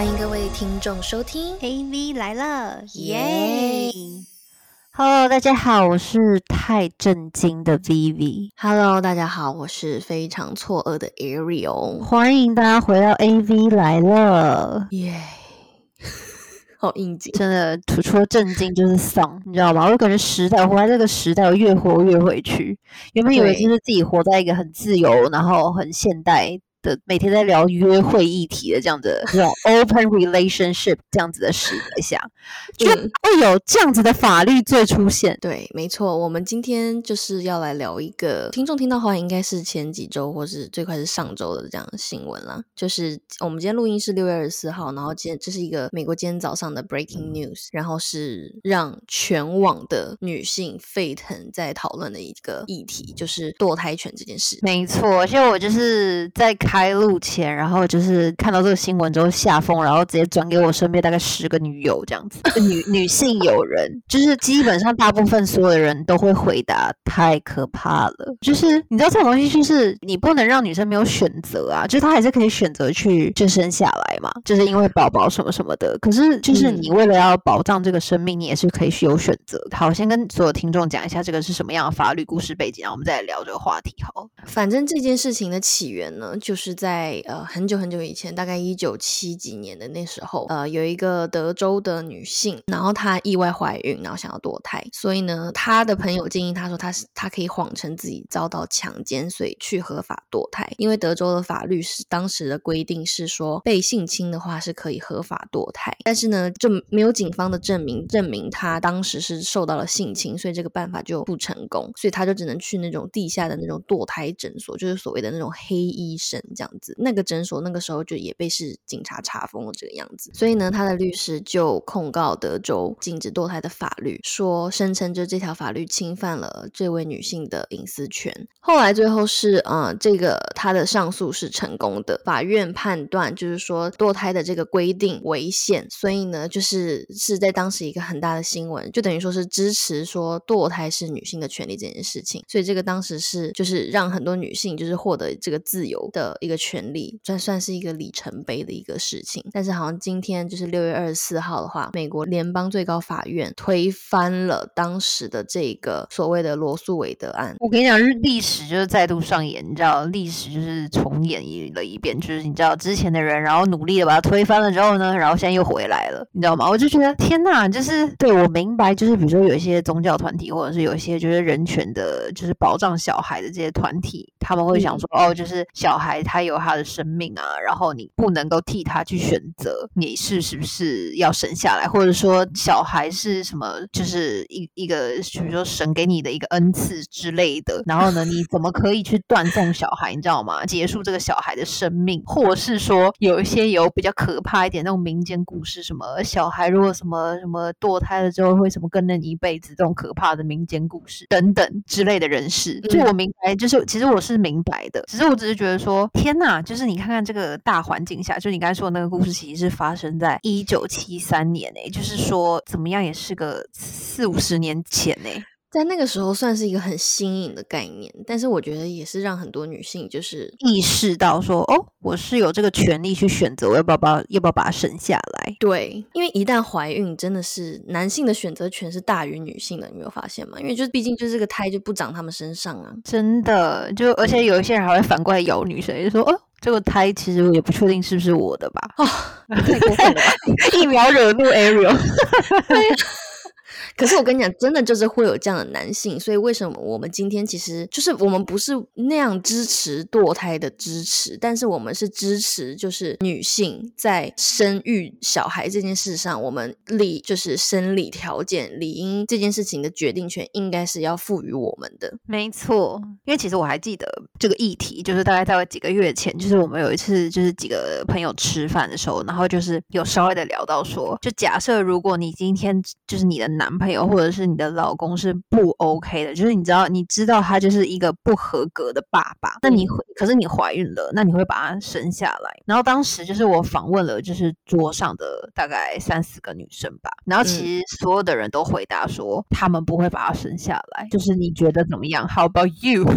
欢迎各位听众收听 AV 来了，耶！Hello，大家好，我是太震惊的 Vivi。！Hello，大家好，我是非常错愕的 Ariel。欢迎大家回到 AV 来了。耶，好应景。真的，除除了震惊就是丧，你知道吗？我感觉时代，活在这个时代，我越活越回去。原本以为就是自己活在一个很自由，然后很现代的，每天在聊约会议题的这样的这种 open relationship 这样子的时代下，居然嗯会有这样子的法律罪出现。对，没错，我们今天就是要来聊一个听众听到的话，应该是前几周或是最快是上周的这样的新闻啦。就是我们今天录音是六月二十四号，然后今天这是一个美国今天早上的 breaking news，然后是让全网的女性沸腾在讨论的一个议题，就是堕胎权这件事。没错，而且我就是在开录前，然后就是看到这个新闻之后下风，然后直接转给我身边大概十个女友这样子，女女性友人，就是基本上大部分所有的人都会回答太可怕了，就是你知道这种东西就是你不能让女生没有选择啊，就是她还是可以选择去就生下来嘛，就是因为宝宝什么什么的，可是就是你为了要保障这个生命，你也是可以有选择。好，先跟所有听众讲一下这个是什么样的法律故事背景，然后我们再来聊这个话题好。反正这件事情的起源呢，就是是在呃很久很久以前，大概一九七几年的那时候，呃，有一个德州的女性，然后她意外怀孕，然后想要堕胎，所以呢，她的朋友建议她说，她是她可以谎称自己遭到强奸，所以去合法堕胎。因为德州的法律是当时的规定是说，被性侵的话是可以合法堕胎，但是呢，就没有警方的证明证明她当时是受到了性侵，所以这个办法就不成功，所以她就只能去那种地下的那种堕胎诊所，就是所谓的那种黑医生这样子。那个诊所那个时候就也被是警察查封了这个样子，所以呢，他的律师就控告德州禁止堕胎的法律，说声称就这条法律侵犯了这位女性的隐私权。后来最后是呃，这个他的上诉是成功的，法院判断就是说堕胎的这个规定违宪，所以呢，就是是在当时一个很大的新闻，就等于说是支持说堕胎是女性的权利这件事情，所以这个当时是就是让很多女性就是获得这个自由的一个权利，算算是一个里程碑的一个事情。但是好像今天就是六月二十四号的话，美国联邦最高法院推翻了当时的这个所谓的罗素韦德案。我跟你讲，日历史就是再度上演，你知道，历史就是重演一了一遍，就是你知道之前的人，然后努力的把它推翻了之后呢，然后现在又回来了，你知道吗？我就觉得天呐，就是对我明白，就是比如说有一些宗教团体，或者是有一些就是人权的，就是保障小孩的这些团体，他们会想说，哦，就是小孩他有他的生命啊，然后你不能够替他去选择你是是不是要生下来，或者说小孩是什么，就是一一个，比如说神给你的一个恩赐之类的。然后呢，你怎么可以去断送小孩，你知道吗？结束这个小孩的生命，或是说有一些有比较可怕一点那种民间故事，什么小孩如果什么什么堕胎了之后会什么跟着你一辈子这种可怕的民间故事等等之类的人士，就嗯我明白，就是其实我是明白的，只是我只是觉得说，天呐，就是你看看这个大环境下，就你刚才说的那个故事，其实是发生在一九七三年诶、就是说怎么样也是个四五十年前诶、在那个时候算是一个很新颖的概念，但是我觉得也是让很多女性就是意识到说，哦，我是有这个权利去选择我要不要把要不要把它生下来。对，因为一旦怀孕，真的是男性的选择权是大于女性的，你没有发现吗？因为就是毕竟就是这个胎就不长他们身上啊。真的，就而且有一些人还会反过来咬女生，就说，哦，这个胎其实我也不确定是不是我的吧。太过分了吧！一秒惹怒 Ariel。可是我跟你讲，真的就是会有这样的男性，所以为什么我们今天其实就是我们不是那样支持堕胎的支持，但是我们是支持就是女性在生育小孩这件事上，我们理就是生理条件理应这件事情的决定权应该是要赋予我们的。没错，因为其实我还记得这个议题，就是大概在几个月前，就是我们有一次就是几个朋友吃饭的时候，然后就是有稍微的聊到说，就假设如果你今天就是你的男朋友或者是你的老公是不 OK 的，就是你知道你知道他就是一个不合格的爸爸，那你会可是你怀孕了，那你会把他生下来？然后当时就是我访问了就是桌上的大概三四个女生吧，然后其实所有的人都回答说他们不会把他生下来，就是你觉得怎么样？How about you？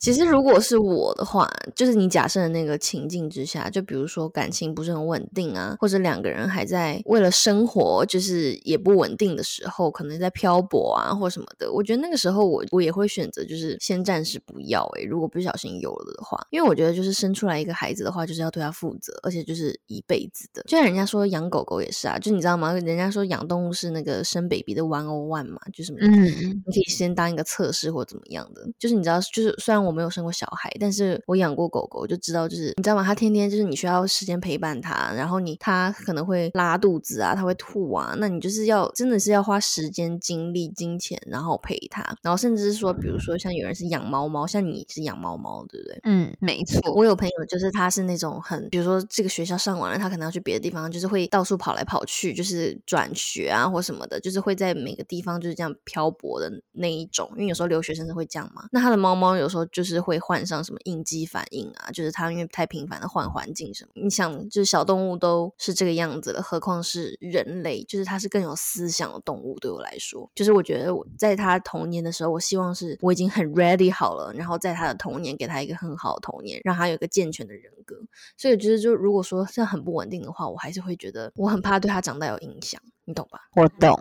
其实如果是我的话，就是你假设的那个情境之下，就比如说感情不是很稳定啊，或者两个人还在为了生活就是也不稳定的时候，可能在漂泊啊或什么的，我觉得那个时候我我也会选择就是先暂时不要诶、如果不小心有了的话，因为我觉得就是生出来一个孩子的话，就是要对他负责，而且就是一辈子的。就像人家说养狗狗也是啊，就你知道吗？人家说养动物是那个生 baby 的 one o one 嘛，就是嗯，你可以先当一个测试或怎么样的，就是你知道，就是虽然我没有生过小孩，但是我养过狗狗，我就知道，就是你知道吗？它天天就是你需要时间陪伴它，然后你它可能会拉肚子啊，它会吐啊，那你就是要真的是要花时间、精力、金钱，然后陪它，然后甚至是说，比如说像有人是养猫猫，像你是养猫猫，对不对？嗯，没错。我有朋友就是他是那种很，比如说这个学校上完了，他可能要去别的地方，就是会到处跑来跑去，就是转学啊或什么的，就是会在每个地方就是这样漂泊的那一种。因为有时候留学生是会这样嘛。那他的猫猫有时候就是会患上什么应激反应啊，就是它因为太频繁的换环境什么。你想，就是小动物都是这个样子了，何况是人类，就是它是更有思想的动物。对我来说，就是我觉得我在他童年的时候，我希望是我已经很 ready 好了，然后在他的童年给他一个很好的童年，让他有一个健全的人格。所以我觉得，就如果说是很不稳定的话，我还是会觉得我很怕对他长大有影响，你懂吧？我懂，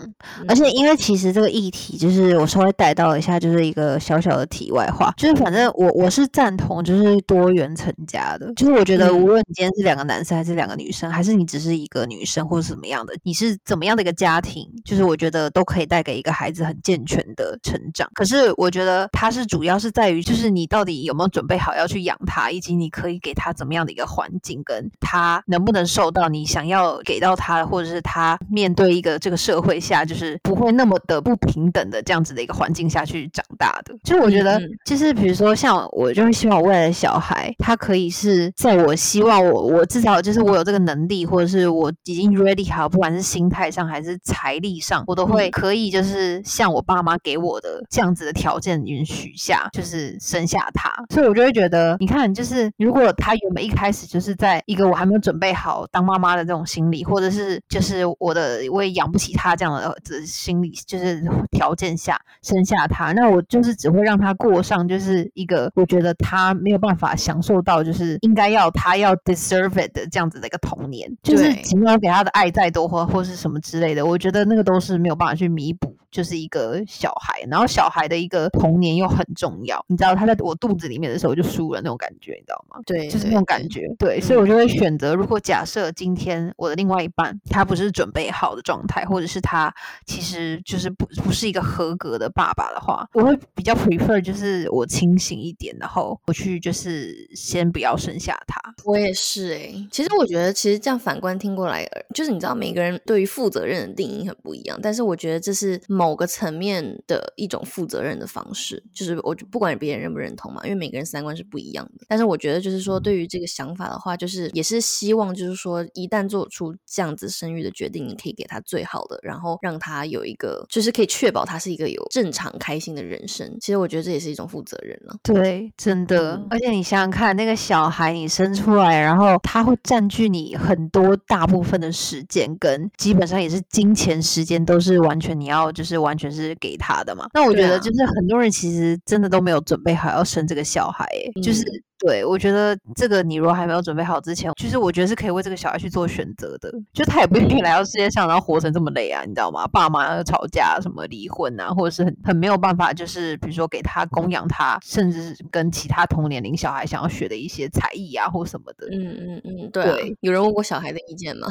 而且因为其实这个议题，就是我稍微带到一下，就是一个小小的题外话，就是反正我我是赞同就是多元成家的，就是我觉得无论你今天是两个男生还是两个女生，还是你只是一个女生或者怎么样的，你是怎么样的一个家庭，就是我觉得都可以带给一个孩子很健全的成长。可是我觉得它是主要是在于，就是你到底有没有准备好要去养他，以及你可以给他怎么样的一个环境，跟他能不能受到你想要给到他，或者是他面对一个这个社会下，就是不会那么的不平等的这样子的一个环境下去长大的。就是我觉得，就是比如说像我，就是希望我未来的小孩，他可以是在我希望我我至少就是我有这个能力，或者是我已经 ready 好，不管是心态上还是财力上，我都会可以就是像我爸妈给我的这样子的条件允许下，就是生下他。所以我就会觉得，你看，就是如果他原本一开始就是在一个我还没有准备好当妈妈的这种心理，或者是就是我的我也养不起他这样的的心理，就是条件下生下他，那我就是只会让他过上就是一个我觉得他没有办法享受到，就是应该要他要 deserve it 的这样子的一个童年，就是尽管给他的爱再多或或是什么之类的，我觉得那个都是没有办法去弥补，就是一个小孩，然后小孩的一个童年又很重要，你知道他在我肚子里面的时候就输了那种感觉，你知道吗？对，就是那种感觉，对，所以我就会选择，如果假设今天我的另外一半他不是准备好的状态，或者是他其实就是不不是一个合格的爸爸的话，我会比较 prefer 就是我清醒一点，然后我去就是先不要生下他。我也是诶、其实我觉得其实这样反观听过来，就是你知道每个人对于负责任的定义很不一样，但是我觉得这是某个层面的一种负责任的方式，就是我不管别人认不认同嘛，因为每个人三观是不一样的。但是我觉得就是说，对于这个想法的话，就是也是希望就是说，一旦做出这样子生育的决定，你可以给他最好的，然后让他有一个就是可以确保他是一个有正常开心的人生。其实我觉得这也是一种负责任了。对，真的，嗯而且你想想看，那个小孩你生出来，然后他会占据你很多大部分的时间，跟基本上也是金钱、时间都是完全你要就是完全是给他的嘛。那我觉得就是很多人其实真的都没有准备好要生这个小孩、欸，就是。嗯对，我觉得这个你如果还没有准备好之前，就是我觉得是可以为这个小孩去做选择的。就他也不一定来到世界上，然后活成这么累啊，你知道吗？爸妈要吵架、什么离婚啊，或者是很很没有办法，就是比如说给他供养他，甚至是跟其他同年龄小孩想要学的一些才艺啊，或什么的，嗯嗯嗯，对啊对有人问过小孩的意见吗？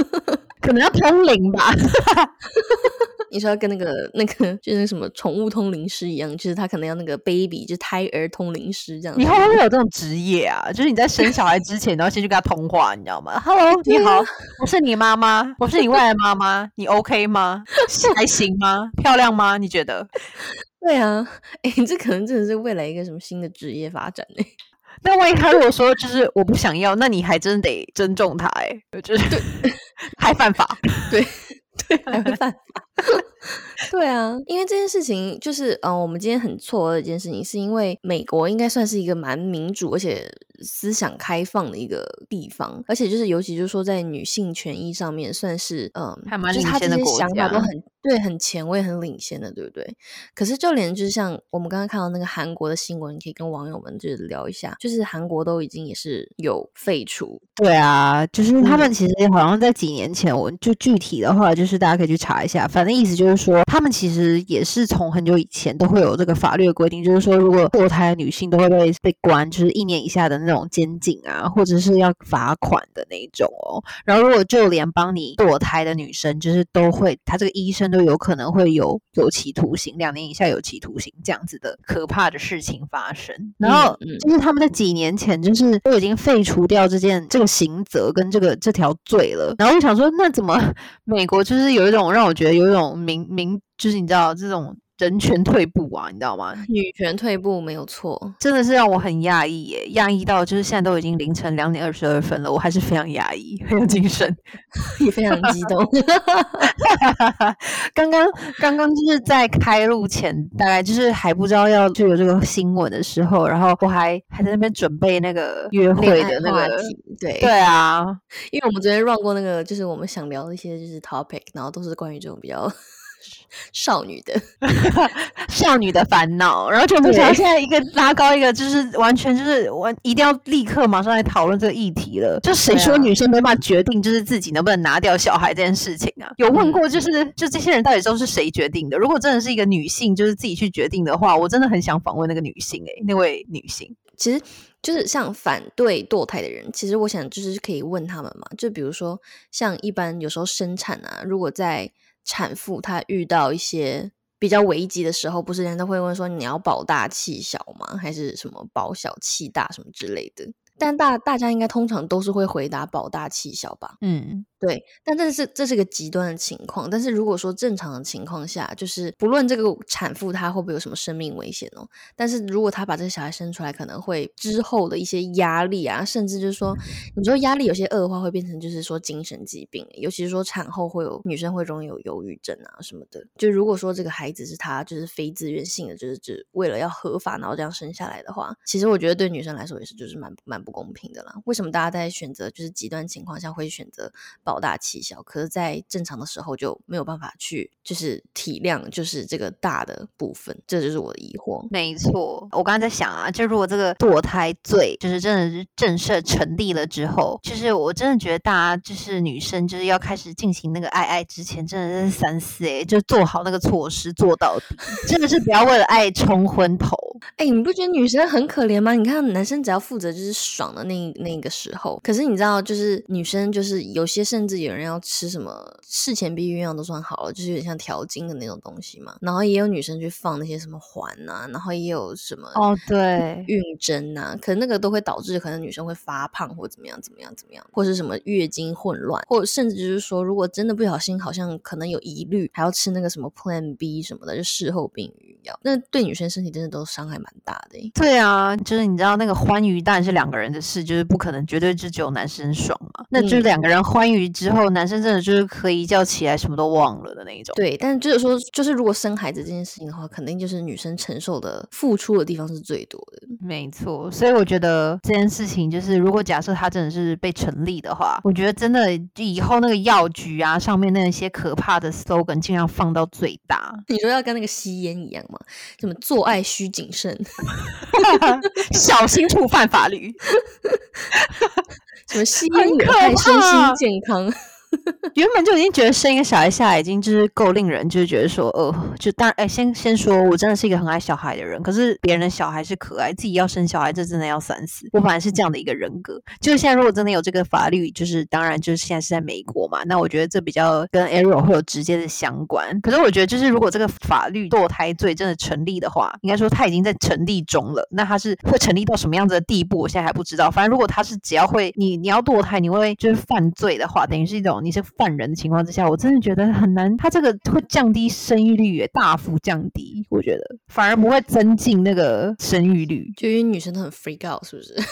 可能要通灵吧。你说要跟那个那个就是那什么宠物通灵师一样，就是他可能要那个 baby，就是胎儿通灵师这样子。以后会不会有这种职业啊？就是你在生小孩之前，然后先去跟他通话，你知道吗？Hello，你好，我是你妈妈，我是你未来妈妈，你 OK 吗？还行吗？漂亮吗？你觉得？对啊，哎、这可能真的是未来一个什么新的职业发展呢、那万一他如果说就是我不想要，那你还真得尊重他哎、欸，就是还犯法。对对，还会犯法。对啊，因为这件事情就是，嗯、呃，我们今天很错愕的一件事情，是因为美国应该算是一个蛮民主而且思想开放的一个地方，而且就是尤其就是说在女性权益上面算是，嗯、还蛮就是他这些领先的国家想法都很对，很前卫、很领先的，对不对？可是就连就是像我们刚刚看到那个韩国的新闻，可以跟网友们就是聊一下，就是韩国都已经也是有废除。对啊，就是他们其实好像在几年前，我就具体的话，就是大家可以去查一下。反正意思就是说，他们其实也是从很久以前都会有这个法律的规定，就是说，如果堕胎的女性都会被被关，就是一年以下的那种监禁啊，或者是要罚款的那一种哦。然后，如果就连帮你堕胎的女生，就是都会，他这个医生都有可能会有有期徒刑，两年以下有期徒刑这样子的可怕的事情发生。然后，就是他们在几年前就是都已经废除掉这件这个刑责跟这个这条罪了。然后我想说，那怎么 美国就是有一种让我觉得有一种民民，就是你知道这种。人权退步啊，你知道吗？女权退步没有错，真的是让我很讶异耶，讶异到就是现在都已经凌晨两点二十二分了，我还是非常压抑，很有精神，也非常激动。刚刚刚刚就是在开录前，大概就是还不知道要就有这个新闻的时候，然后我还还在那边准备那个约会的那个题，对对啊，因为我们昨天 run 过那个，就是我们想聊的一些就是 topic，然后都是关于这种比较。少女的 少女的烦恼，然后就不想到现在一个拉高一个，就是完全就是我一定要立刻马上来讨论这个议题了。就谁说女生没办法决定，就是自己能不能拿掉小孩这件事情啊？有问过，就是就这些人到底都是谁决定的？如果真的是一个女性，就是自己去决定的话，我真的很想访问那个女性，诶，那位女性，其实就是像反对堕胎的人，其实我想就是可以问他们嘛，就比如说像一般有时候生产啊，如果在产妇她遇到一些比较危急的时候，不是人都会问说你要保大气小吗？还是什么保小气大什么之类的？但大大家应该通常都是会回答保大气小吧？嗯。对，但这是这是个极端的情况。但是如果说正常的情况下，就是不论这个产妇她会不会有什么生命危险哦，但是如果她把这个小孩生出来，可能会之后的一些压力啊，甚至就是说，你说压力有些恶化，会变成就是说精神疾病，尤其是说产后会有女生会容易有忧郁症啊什么的。就如果说这个孩子是她就是非自愿性的，就是只为了要合法然后这样生下来的话，其实我觉得对女生来说也是就是蛮蛮不公平的啦。为什么大家在选择就是极端情况下会选择保？好大气小，可是，在正常的时候就没有办法去，就是体谅，就是这个大的部分，这就是我的疑惑。没错，我刚刚在想啊，就如果这个堕胎罪就是真的是正式成立了之后，就是我真的觉得大家就是女生就是要开始进行那个爱爱之前，真的是三思哎，就做好那个措施做到底，真的是不要为了爱冲昏头。哎，你不觉得女生很可怜吗？你看男生只要负责就是爽的那那个时候，可是你知道，就是女生就是有些甚。至有人要吃什么事前避孕药都算好了，就是有点像调经的那种东西嘛。然后也有女生去放那些什么环呐，然后也有什么哦对孕针呐，可能那个都会导致可能女生会发胖或怎么样怎么样怎么样，或是什么月经混乱，或甚至就是说如果真的不小心好像可能有疑虑，还要吃那个什么 Plan B 什么的，就事后避孕药，那对女生身体真的都伤害蛮大的。对啊，就是你知道那个欢愉当然是两个人的事，就是不可能绝对只有男生爽嘛，那就是两个人欢愉。之后，男生真的就是可以一觉起来什么都忘了的那一种。对，但就是说，就是如果生孩子这件事情的话，肯定就是女生承受的付出的地方是最多的。没错，所以我觉得这件事情就是，如果假设他真的是被成立的话，我觉得真的以后那个药局啊上面那些可怕的 slogan 尽量放到最大。你说要跟那个吸烟一样吗？什么做爱需谨慎，小心触犯法律。什么吸烟有害身心健康？原本就已经觉得生一个小孩下来已经就是够令人就是觉得说，呃，就当，哎，先先说我真的是一个很爱小孩的人，可是别人的小孩是可爱，自己要生小孩这真的要三思。我本来是这样的一个人格，就是现在如果真的有这个法律，就是当然就是现在是在美国嘛，那我觉得这比较跟 Ariel 会有直接的相关。可是我觉得就是如果这个法律堕胎罪真的成立的话，应该说它已经在成立中了。那它是会成立到什么样子的地步，我现在还不知道。反正如果它是只要会你你要堕胎，你会就是犯罪的话，等于是一种。你是犯人的情况之下，我真的觉得很难。他这个会降低生育率，也大幅降低。我觉得反而不会增进那个生育率，就因为女生都很 freak out，是不是？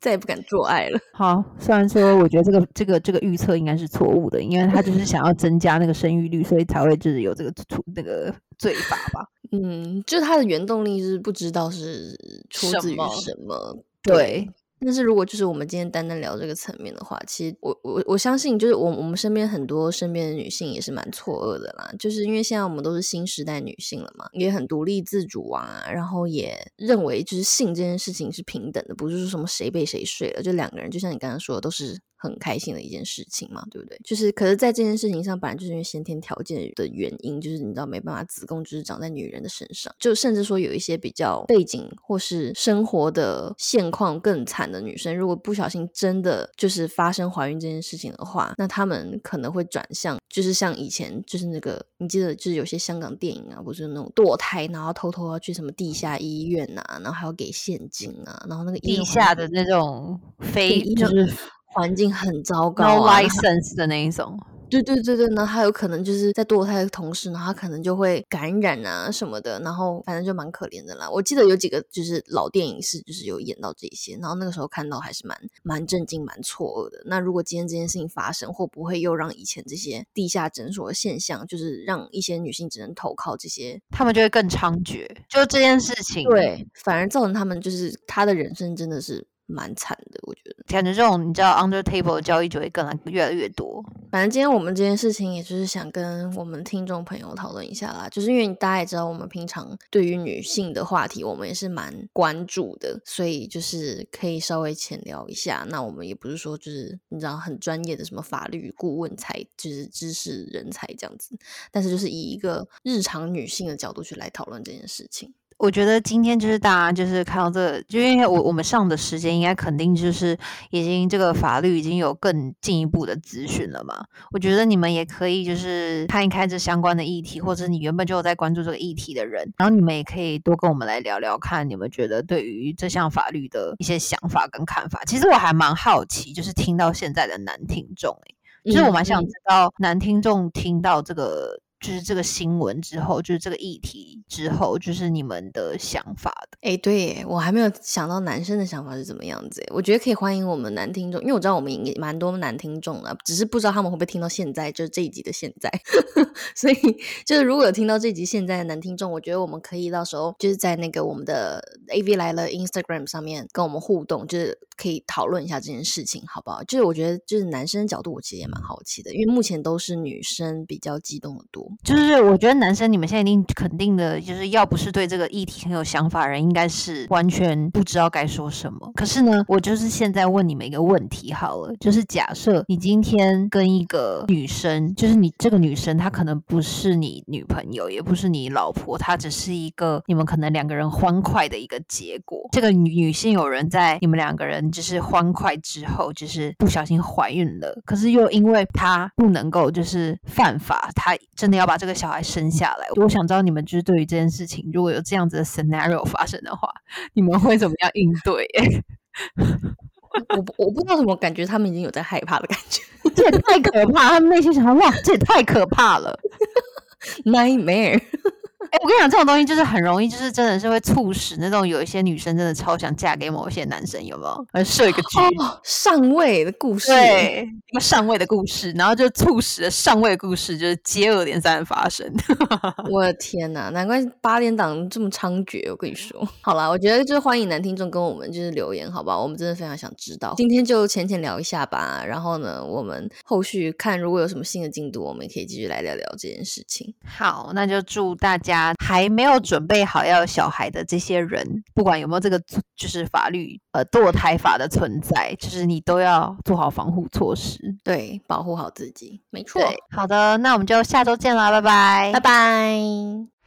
再也不敢做爱了。好，虽然说我觉得这个这个这个预测应该是错误的，因为他就是想要增加那个生育率，所以才会就是有这个出那个罪法吧。嗯，就他的原动力是不知道是出自于什么。对。但是如果就是我们今天单单聊这个层面的话，其实我我我相信，就是我我们身边很多身边的女性也是蛮错愕的啦，就是因为现在我们都是新时代女性了嘛，也很独立自主啊，然后也认为就是性这件事情是平等的，不是说什么谁被谁睡了，就两个人，就像你刚刚说的，都是。很开心的一件事情嘛，对不对？就是，可是，在这件事情上，本来就是因为先天条件的原因，就是你知道没办法，子宫就是长在女人的身上，就甚至说有一些比较背景或是生活的现况更惨的女生，如果不小心真的就是发生怀孕这件事情的话，那她们可能会转向，就是像以前就是那个，你记得就是有些香港电影啊，不是那种堕胎，然后偷偷要去什么地下医院呐，然后还要给现金啊，然后那个地下的那种非就是。环境很糟糕，no license 的那一种。对对对对，那他有可能就是在堕胎的同时呢，他可能就会感染啊什么的，然后反正就蛮可怜的啦。我记得有几个就是老电影是就是有演到这些，然后那个时候看到还是蛮蛮震惊、蛮错愕的。那如果今天这件事情发生，会不会又让以前这些地下诊所的现象，就是让一些女性只能投靠这些，他们就会更猖獗？就这件事情，对，反而造成他们就是他的人生真的是。蛮惨的，我觉得感觉这种你知道 under table 的交易就会更来越来越多。反正今天我们这件事情，也就是想跟我们听众朋友讨论一下啦。就是因为大家也知道，我们平常对于女性的话题，我们也是蛮关注的，所以就是可以稍微浅聊一下。那我们也不是说就是你知道很专业的什么法律顾问才就是知识人才这样子，但是就是以一个日常女性的角度去来讨论这件事情。我觉得今天就是大家就是看到这个，就因为我我们上的时间应该肯定就是已经这个法律已经有更进一步的资讯了嘛。我觉得你们也可以就是看一看这相关的议题，或者你原本就有在关注这个议题的人，然后你们也可以多跟我们来聊聊，看你们觉得对于这项法律的一些想法跟看法。其实我还蛮好奇，就是听到现在的男听众，诶，就是我蛮想知道男听众听到这个。就是这个新闻之后，就是这个议题之后，就是你们的想法的。哎，对我还没有想到男生的想法是怎么样子。我觉得可以欢迎我们男听众，因为我知道我们也蛮多男听众的，只是不知道他们会不会听到现在，就是这一集的现在。所以，就是如果有听到这集现在的男听众，我觉得我们可以到时候就是在那个我们的 AV 来了 Instagram 上面跟我们互动，就是可以讨论一下这件事情，好不好？就是我觉得，就是男生角度，我其实也蛮好奇的，因为目前都是女生比较激动的多。就是我觉得男生你们现在一定肯定的，就是要不是对这个议题很有想法人，应该是完全不知道该说什么。可是呢，我就是现在问你们一个问题好了，就是假设你今天跟一个女生，就是你这个女生她可能不是你女朋友，也不是你老婆，她只是一个你们可能两个人欢快的一个结果。这个女女性有人在你们两个人就是欢快之后，就是不小心怀孕了，可是又因为她不能够就是犯法，她真的要把这个。小孩生下来，我想知道你们就是对于这件事情，如果有这样子的 scenario 发生的话，你们会怎么样应对？我我不知道怎么感觉，他们已经有在害怕的感觉，这也太可怕！他们内心想：哇，这也太可怕了，nightmare。哎，我跟你讲，这种东西就是很容易，就是真的是会促使那种有一些女生真的超想嫁给某一些男生，有没有？而设一个局，上位的故事，对，一个上位的故事，然后就促使了上位的故事就是接二连三的发生。我的天哪，难怪八点档这么猖獗！我跟你说，好啦，我觉得就是欢迎男听众跟我们就是留言，好不好？我们真的非常想知道。今天就浅浅聊一下吧，然后呢，我们后续看如果有什么新的进度，我们也可以继续来聊聊这件事情。好，那就祝大家。还没有准备好要小孩的这些人，不管有没有这个就是法律呃堕胎法的存在，就是你都要做好防护措施，对，保护好自己，没错。好的，那我们就下周见啦，拜拜，拜拜。